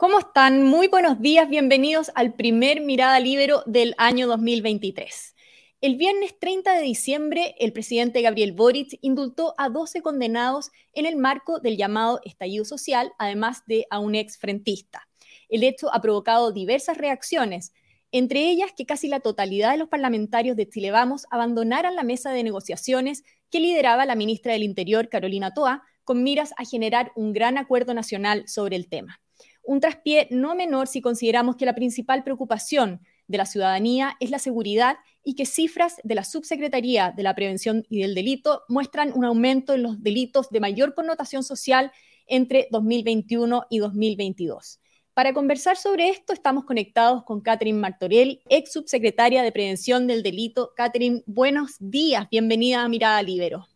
¿Cómo están? Muy buenos días, bienvenidos al primer Mirada Libero del año 2023. El viernes 30 de diciembre, el presidente Gabriel Boric indultó a 12 condenados en el marco del llamado estallido social, además de a un ex frentista. El hecho ha provocado diversas reacciones, entre ellas que casi la totalidad de los parlamentarios de Chile Vamos abandonaran la mesa de negociaciones que lideraba la ministra del Interior, Carolina Toa, con miras a generar un gran acuerdo nacional sobre el tema un traspié no menor si consideramos que la principal preocupación de la ciudadanía es la seguridad y que cifras de la Subsecretaría de la Prevención y del Delito muestran un aumento en los delitos de mayor connotación social entre 2021 y 2022. Para conversar sobre esto estamos conectados con Catherine Martorell, ex subsecretaria de Prevención del Delito. Catherine, buenos días, bienvenida a Mirada Libero.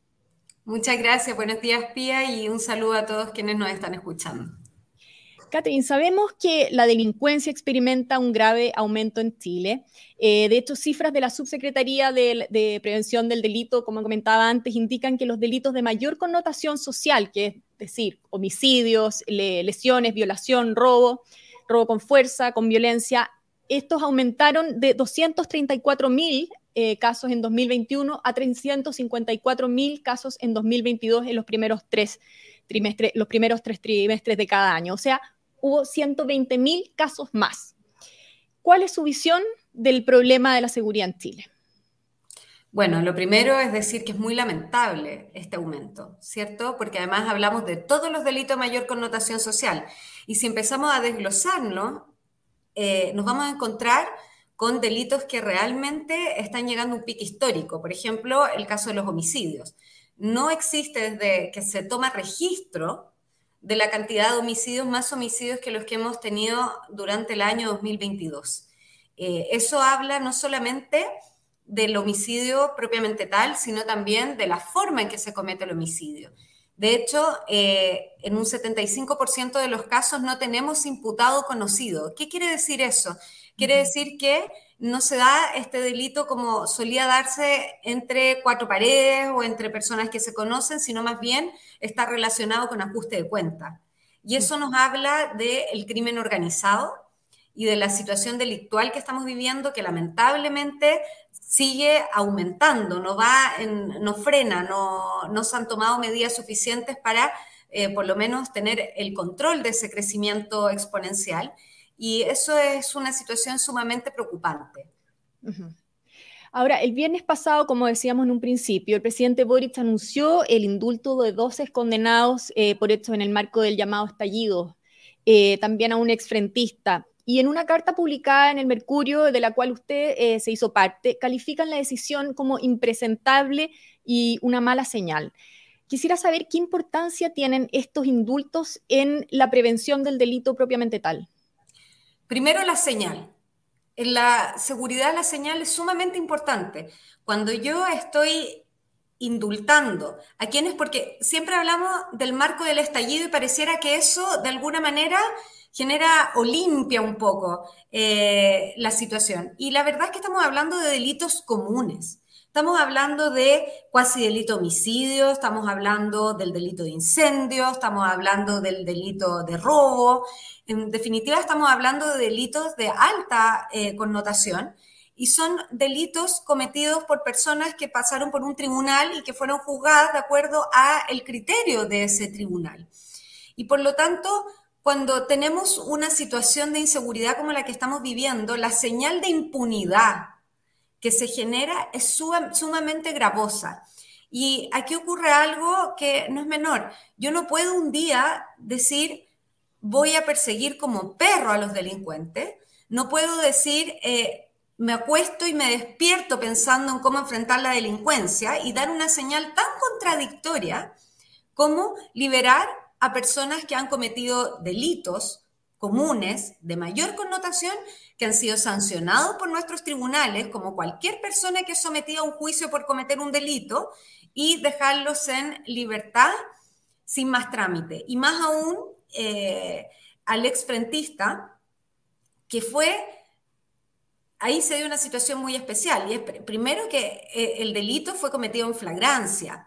Muchas gracias, buenos días Pía y un saludo a todos quienes nos están escuchando. Catherine, sabemos que la delincuencia experimenta un grave aumento en Chile. Eh, de hecho, cifras de la Subsecretaría de, Prevención del Delito, como comentaba antes, indican que los delitos de mayor connotación social, que es decir, homicidios, lesiones, violación, robo, robo con fuerza, con violencia, estos aumentaron de 234 mil eh, casos en 2021 a 354 mil casos en 2022 en los primeros tres trimestres, los primeros tres trimestres de cada año. O sea, hubo 120 mil casos más. ¿Cuál es su visión del problema de la seguridad en Chile? Bueno, lo primero es decir que es muy lamentable este aumento, ¿cierto? Porque además hablamos de todos los delitos de mayor connotación social. Y si empezamos a desglosarlo, eh, nos vamos a encontrar con delitos que realmente están llegando a un pico histórico. Por ejemplo, el caso de los homicidios. No existe desde que se toma registro de la cantidad de homicidios, más homicidios que los que hemos tenido durante el año 2022. Eh, eso habla no solamente del homicidio propiamente tal, sino también de la forma en que se comete el homicidio. De hecho, eh, en un 75% de los casos no tenemos imputado conocido. ¿Qué quiere decir eso? Quiere decir que no se da este delito como solía darse entre cuatro paredes o entre personas que se conocen, sino más bien está relacionado con ajuste de cuenta. Y eso nos habla del crimen organizado y de la situación delictual que estamos viviendo, que lamentablemente sigue aumentando, no va, no frena, no, no se han tomado medidas suficientes para eh, por lo menos tener el control de ese crecimiento exponencial. Y eso es una situación sumamente preocupante. Ahora, el viernes pasado, como decíamos en un principio, el presidente Boric anunció el indulto de 12 condenados eh, por hechos en el marco del llamado estallido, eh, también a un exfrentista. Y en una carta publicada en el Mercurio, de la cual usted eh, se hizo parte, califican la decisión como impresentable y una mala señal. Quisiera saber qué importancia tienen estos indultos en la prevención del delito propiamente tal. Primero la señal. En la seguridad la señal es sumamente importante. Cuando yo estoy indultando a quienes, porque siempre hablamos del marco del estallido y pareciera que eso de alguna manera genera o limpia un poco eh, la situación. Y la verdad es que estamos hablando de delitos comunes. Estamos hablando de cuasi delito homicidio, estamos hablando del delito de incendio, estamos hablando del delito de robo. En definitiva, estamos hablando de delitos de alta eh, connotación y son delitos cometidos por personas que pasaron por un tribunal y que fueron juzgadas de acuerdo a el criterio de ese tribunal. Y por lo tanto, cuando tenemos una situación de inseguridad como la que estamos viviendo, la señal de impunidad que se genera es sumamente gravosa. Y aquí ocurre algo que no es menor. Yo no puedo un día decir voy a perseguir como perro a los delincuentes. No puedo decir eh, me acuesto y me despierto pensando en cómo enfrentar la delincuencia y dar una señal tan contradictoria como liberar a personas que han cometido delitos comunes de mayor connotación que han sido sancionados por nuestros tribunales, como cualquier persona que es sometida a un juicio por cometer un delito, y dejarlos en libertad sin más trámite. Y más aún eh, al exfrentista, que fue, ahí se dio una situación muy especial, y es primero que eh, el delito fue cometido en flagrancia,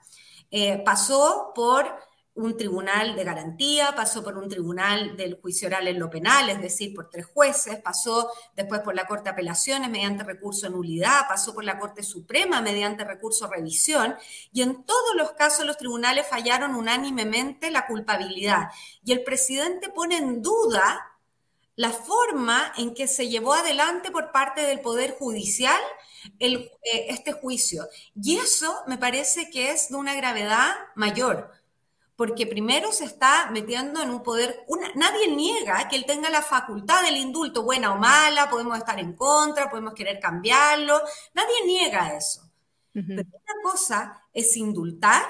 eh, pasó por un tribunal de garantía, pasó por un tribunal del juicio oral en lo penal, es decir, por tres jueces, pasó después por la Corte de Apelaciones mediante recurso de nulidad, pasó por la Corte Suprema mediante recurso de revisión, y en todos los casos los tribunales fallaron unánimemente la culpabilidad. Y el presidente pone en duda la forma en que se llevó adelante por parte del Poder Judicial eh, este juicio. Y eso me parece que es de una gravedad mayor porque primero se está metiendo en un poder, nadie niega que él tenga la facultad del indulto, buena o mala, podemos estar en contra, podemos querer cambiarlo, nadie niega eso. Pero una cosa es indultar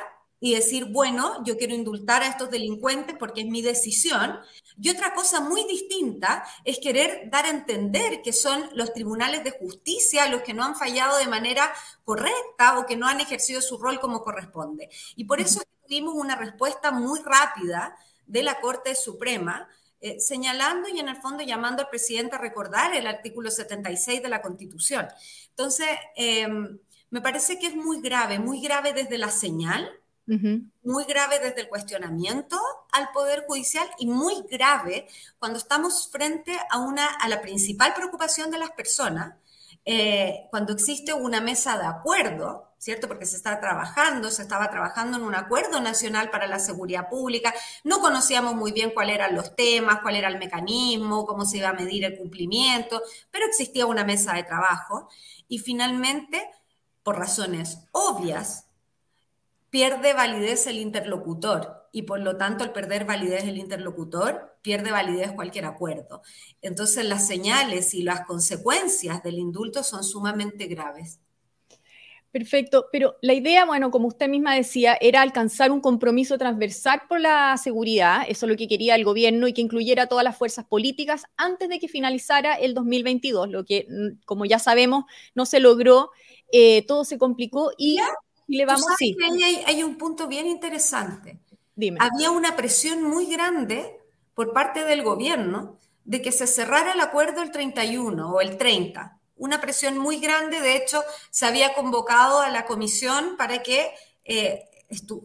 y decir, bueno, yo quiero indultar a estos delincuentes porque es mi decisión. Y otra cosa muy distinta es querer dar a entender que son los tribunales de justicia los que no han fallado de manera correcta o que no han ejercido su rol como corresponde. Y por eso tuvimos una respuesta muy rápida de la Corte Suprema, eh, señalando y en el fondo llamando al presidente a recordar el artículo 76 de la Constitución. Entonces, em, me parece que es muy grave, muy grave desde la señal, muy grave desde el cuestionamiento al Poder Judicial y muy grave cuando estamos frente a, una, a la principal preocupación de las personas, eh, cuando existe una mesa de acuerdo, ¿cierto? Porque se está trabajando, se estaba trabajando en un acuerdo nacional para la seguridad pública, no conocíamos muy bien cuáles eran los temas, cuál era el mecanismo, cómo se iba a medir el cumplimiento, pero existía una mesa de trabajo y finalmente, por razones obvias, pierde validez el interlocutor y por lo tanto al perder validez el interlocutor, pierde validez cualquier acuerdo. Entonces las señales y las consecuencias del indulto son sumamente graves. Perfecto, pero la idea, bueno, como usted misma decía, era alcanzar un compromiso transversal por la seguridad, eso es lo que quería el gobierno y que incluyera todas las fuerzas políticas antes de que finalizara el 2022, lo que, mm, como ya sabemos, no se logró, eh, todo se complicó y, le vamos... Sí. Hay, hay un punto bien interesante. Dime. Había una presión muy grande por parte del gobierno de que se cerrara el acuerdo el 31 o el 30 una presión muy grande. De hecho, se había convocado a la comisión para que eh,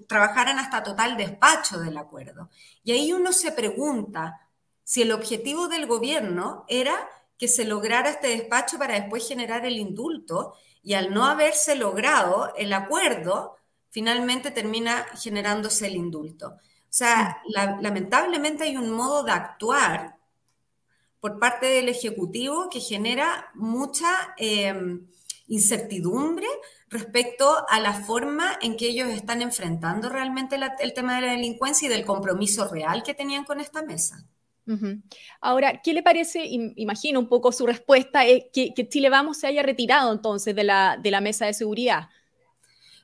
trabajaran hasta total despacho del acuerdo. Y ahí uno se pregunta si el objetivo del gobierno era que se lograra este despacho para después generar el indulto y al no haberse logrado el acuerdo, finalmente termina generándose el indulto. O sea, lamentablemente hay un modo de actuar por parte del Ejecutivo que genera mucha em, incertidumbre respecto a la forma en que ellos están enfrentando realmente el tema de la delincuencia y del compromiso real que tenían con esta mesa. Ahora, ¿qué le parece? Imagino un poco su respuesta, es que, Chile Vamos se haya retirado entonces de la, de la mesa de seguridad.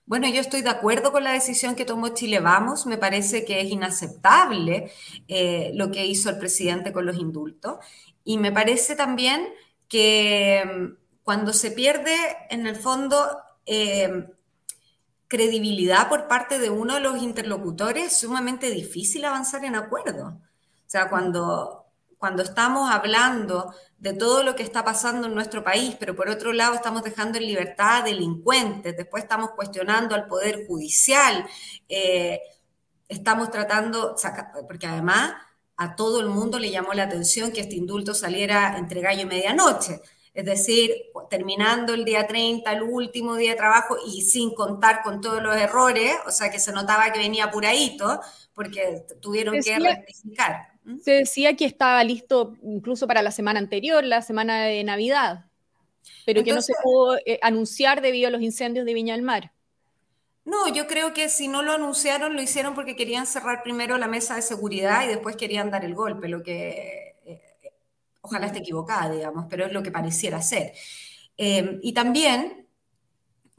Bueno, yo estoy de acuerdo con la decisión que tomó Chile Vamos. Me parece que es inaceptable eh, lo que hizo el presidente con los indultos. Y me parece también que mm, cuando se pierde, en el fondo, eh, credibilidad por parte de uno de los interlocutores, es sumamente difícil avanzar en acuerdo. O sea, cuando, cuando estamos hablando de todo lo que está pasando en nuestro país, pero por otro lado estamos dejando en libertad a delincuentes, después estamos cuestionando al Poder Judicial, eh, estamos tratando, porque además a todo el mundo le llamó la atención que este indulto saliera entre gallo y medianoche. Es decir, terminando el día 30, el último día de trabajo y sin contar con todos los errores, o sea que se notaba que venía apuradito porque tuvieron que rectificar. Se decía que estaba listo incluso para la semana anterior, la semana de Navidad, pero que no se pudo eh, anunciar debido a los incendios de Viña del Mar. No, yo creo que si no lo anunciaron, lo hicieron porque querían cerrar primero la mesa de seguridad y después querían dar el golpe, lo que eh, ojalá esté equivocada, digamos, pero es lo que pareciera ser. Em, y también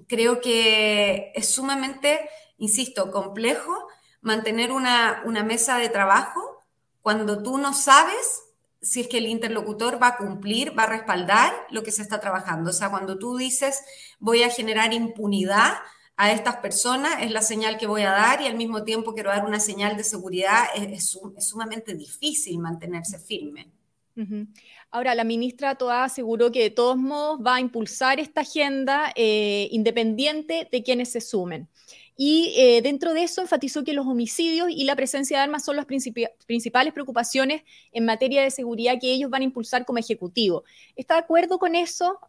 creo que es sumamente, insisto, complejo mantener una, una mesa de trabajo cuando tú no sabes si es que el interlocutor va a cumplir, va a respaldar lo que se está trabajando. O sea, cuando tú dices voy a generar impunidad, a estas personas es la señal que voy a dar y al mismo tiempo quiero dar una señal de seguridad, es, sumamente difícil mantenerse firme. Ahora, la ministra Toa aseguró que de todos modos va a impulsar esta agenda eh, independiente de quienes se sumen. Y eh, dentro de eso enfatizó que los homicidios y la presencia de armas son las principales preocupaciones en materia de seguridad que ellos van a impulsar como ejecutivo. ¿Está de acuerdo con eso?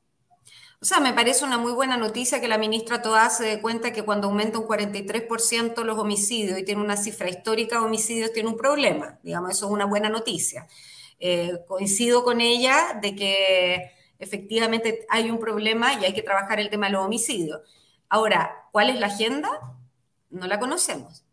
O sea, me parece una muy buena noticia que la ministra Toá se dé cuenta que cuando aumenta un 43% los homicidios y tiene una cifra histórica de homicidios, tiene un problema. Digamos, eso es una buena noticia. Eh, coincido con ella de que efectivamente hay un problema y hay que trabajar el tema de los homicidios. Ahora, ¿cuál es la agenda? No la conocemos.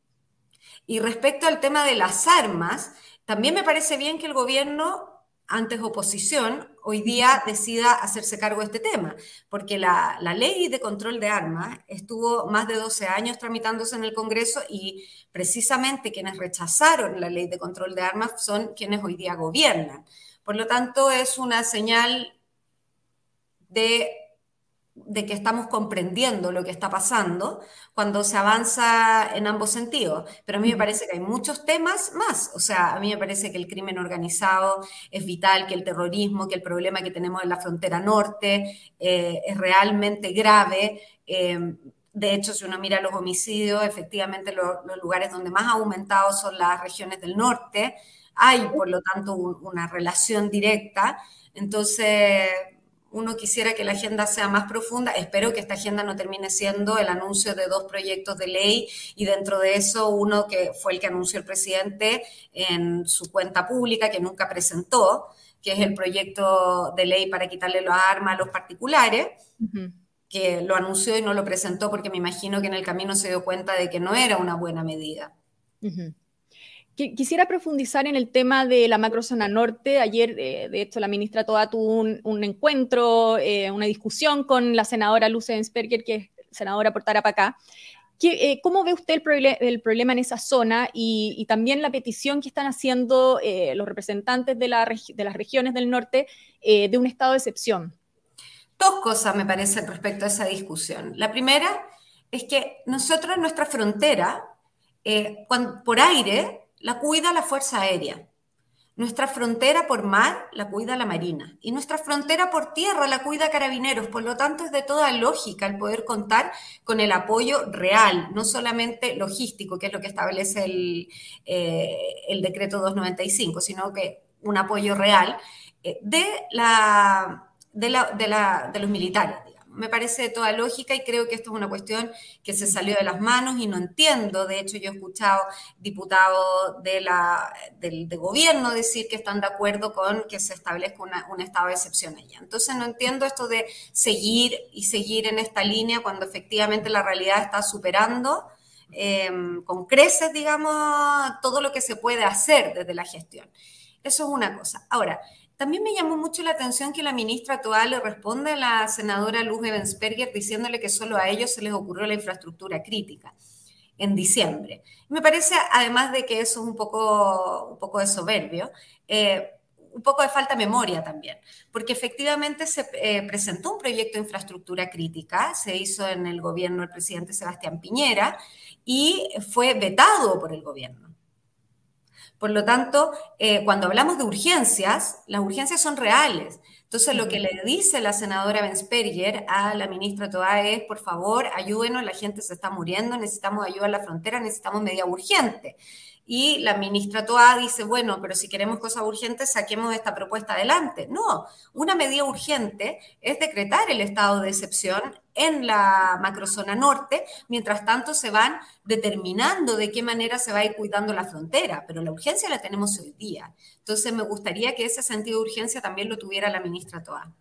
Y respecto al tema de las armas, también me parece bien que el gobierno antes oposición, hoy día decida hacerse cargo de este tema, porque la, ley de control de armas estuvo más de 12 años tramitándose en el Congreso y precisamente quienes rechazaron la ley de control de armas son quienes hoy día gobiernan. Por lo tanto, es una señal de de que estamos comprendiendo lo que está pasando cuando se avanza en ambos sentidos. Pero a mí me parece que hay muchos temas más. O sea, a mí me parece que el crimen organizado es vital, que el terrorismo, que el problema que tenemos en la frontera norte eh, es realmente grave. Eh, de hecho, si uno mira los homicidios, efectivamente los lugares donde más ha aumentado son las regiones del norte. Hay, por lo tanto, una relación directa. Entonces, uno quisiera que la agenda sea más profunda. Espero que esta agenda no termine siendo el anuncio de dos proyectos de ley y dentro de eso uno que fue el que anunció el presidente en su cuenta pública, que nunca presentó, que es el proyecto de ley para quitarle las armas a los particulares. que lo anunció y no lo presentó porque me imagino que en el camino se dio cuenta de que no era una buena medida. Quisiera profundizar en el tema de la macrozona norte. Ayer, eh, de hecho, la ministra Toa tuvo un, encuentro, eh, una discusión con la senadora Luce Ensperger, que es senadora por Tarapacá. Eh, ¿Cómo ve usted el, problema en esa zona y, también la petición que están haciendo los representantes de, de, las regiones del norte de un estado de excepción? Dos cosas me parecen respecto a esa discusión. La primera es que nosotros, nuestra frontera, por aire, la cuida la Fuerza Aérea. Nuestra frontera por mar la cuida la Marina y nuestra frontera por tierra la cuida Carabineros. Por lo tanto, es de toda lógica el poder contar con el apoyo real, no solamente logístico, que es lo que establece el, eh, el decreto 295, sino que un apoyo real eh, de, los militares me parece de toda lógica y creo que esto es una cuestión que se salió de las manos y no entiendo. De hecho, yo he escuchado diputados de la, del gobierno decir que están de acuerdo con que se establezca un estado de excepción allá. Entonces, no entiendo esto de seguir y seguir en esta línea cuando efectivamente la realidad está superando. Em, con creces, digamos, todo lo que se puede hacer desde la gestión. Eso es una cosa. Ahora, también me llamó mucho la atención que la ministra actual le responde a la senadora Luz Evensperger diciéndole que solo a ellos se les ocurrió la infraestructura crítica en diciembre. Me parece, además de que eso es un poco, un poco de soberbio, eh, un poco de falta de memoria también, porque efectivamente se eh, presentó un proyecto de infraestructura crítica, se hizo en el gobierno del presidente Sebastián Piñera y fue vetado por el gobierno. Por lo tanto, eh, cuando hablamos de urgencias, las urgencias son reales. Entonces, lo que le dice la senadora Bensperger a la ministra Toa es, por favor, ayúdenos, la gente se está muriendo, necesitamos ayuda en la frontera, necesitamos medida urgente. Y la ministra Toa dice, bueno, pero si queremos cosas urgentes, saquemos esta propuesta adelante. No, una medida urgente es decretar el estado de excepción en la macrozona norte, mientras tanto se van determinando de qué manera se va a ir cuidando la frontera, pero la urgencia la tenemos hoy día. Entonces me gustaría que ese sentido de urgencia también lo tuviera la ministra Toa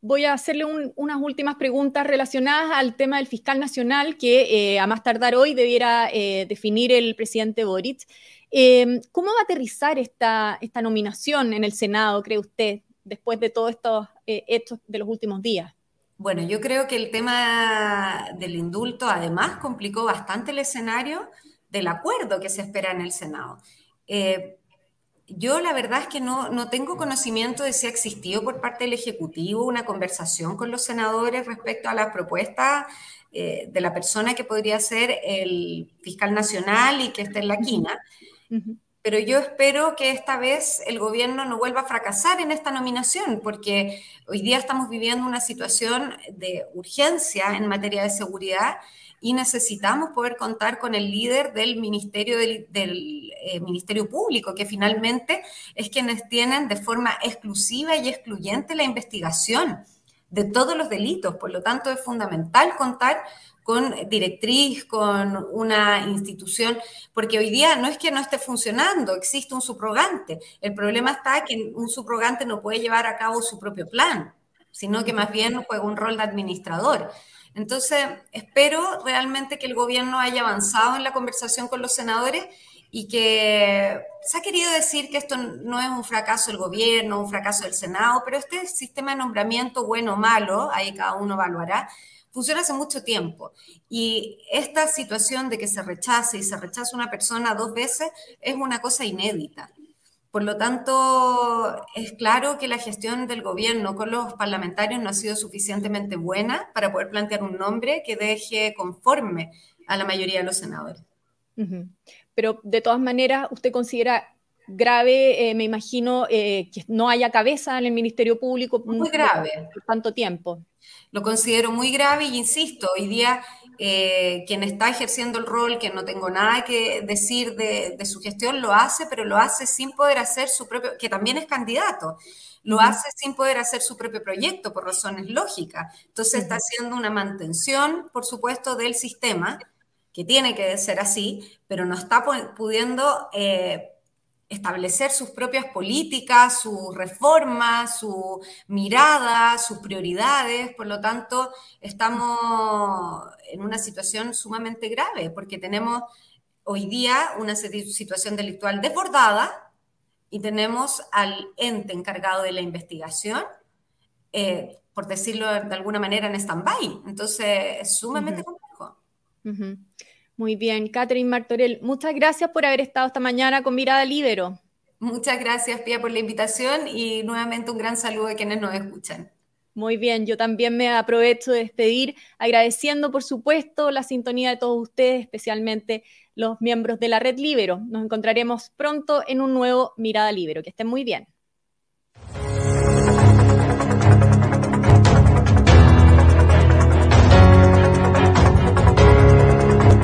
voy a hacerle unas últimas preguntas relacionadas al tema del fiscal nacional que eh, a más tardar hoy debiera eh, definir el presidente Boric. Em, ¿Cómo va a aterrizar esta, nominación en el Senado, cree usted, después de todos estos eh, hechos de los últimos días? Bueno, yo creo que el tema del indulto además complicó bastante el escenario del acuerdo que se espera en el Senado. Yo la verdad es que no, no, tengo conocimiento de si ha existido por parte del Ejecutivo una conversación con los senadores respecto a la propuesta eh, de la persona que podría ser el fiscal nacional y que esté en la quina. Pero yo espero que esta vez el gobierno no vuelva a fracasar en esta nominación, porque hoy día estamos viviendo una situación de urgencia en materia de seguridad y necesitamos poder contar con el líder del Ministerio, del, eh, ministerio Público, que finalmente es quienes tienen de forma exclusiva y excluyente la investigación de todos los delitos. Por lo tanto, es fundamental contar con directriz, con una institución, porque hoy día no es que no esté funcionando, existe un subrogante. El problema está que un subrogante no puede llevar a cabo su propio plan, sino que más bien juega un rol de administrador. Entonces, espero realmente que el gobierno haya avanzado en la conversación con los senadores y que se ha querido decir que esto no es un fracaso del gobierno, un fracaso del Senado, pero este sistema de nombramiento, bueno o malo, ahí cada uno evaluará, funciona hace mucho tiempo. Y esta situación de que se rechace y se rechaza una persona dos veces es una cosa inédita. Por lo tanto, es claro que la gestión del gobierno con los parlamentarios no ha sido suficientemente buena para poder plantear un nombre que deje conforme a la mayoría de los senadores. Pero de todas maneras, ¿usted considera grave, eh, me imagino, eh, que no haya cabeza en el Ministerio Público muy grave. por tanto tiempo? Lo considero muy grave y insisto, hoy día eh, quien está ejerciendo el rol, que no tengo nada que decir de, su gestión, lo hace, pero lo hace sin poder hacer su propio, que también es candidato, lo hace sin poder hacer su propio proyecto por razones lógicas. Entonces está haciendo una mantención, por supuesto, del sistema, que tiene que ser así, pero no está pudiendo eh, establecer sus propias políticas, sus reformas, su mirada, sus prioridades. Por lo tanto, estamos en una situación sumamente grave porque tenemos hoy día una situación delictual desbordada y tenemos al ente encargado de la investigación, eh, por decirlo de alguna manera, en stand-by. Entonces, es sumamente complejo. Muy bien, Catherine Martorell, muchas gracias por haber estado esta mañana con Mirada Libero. Muchas gracias, Pia, por la invitación y nuevamente un gran saludo a quienes nos escuchan. Muy bien, yo también me aprovecho de despedir agradeciendo, por supuesto, la sintonía de todos ustedes, especialmente los miembros de la Red Libero. Nos encontraremos pronto en un nuevo Mirada Libero. Que estén muy bien.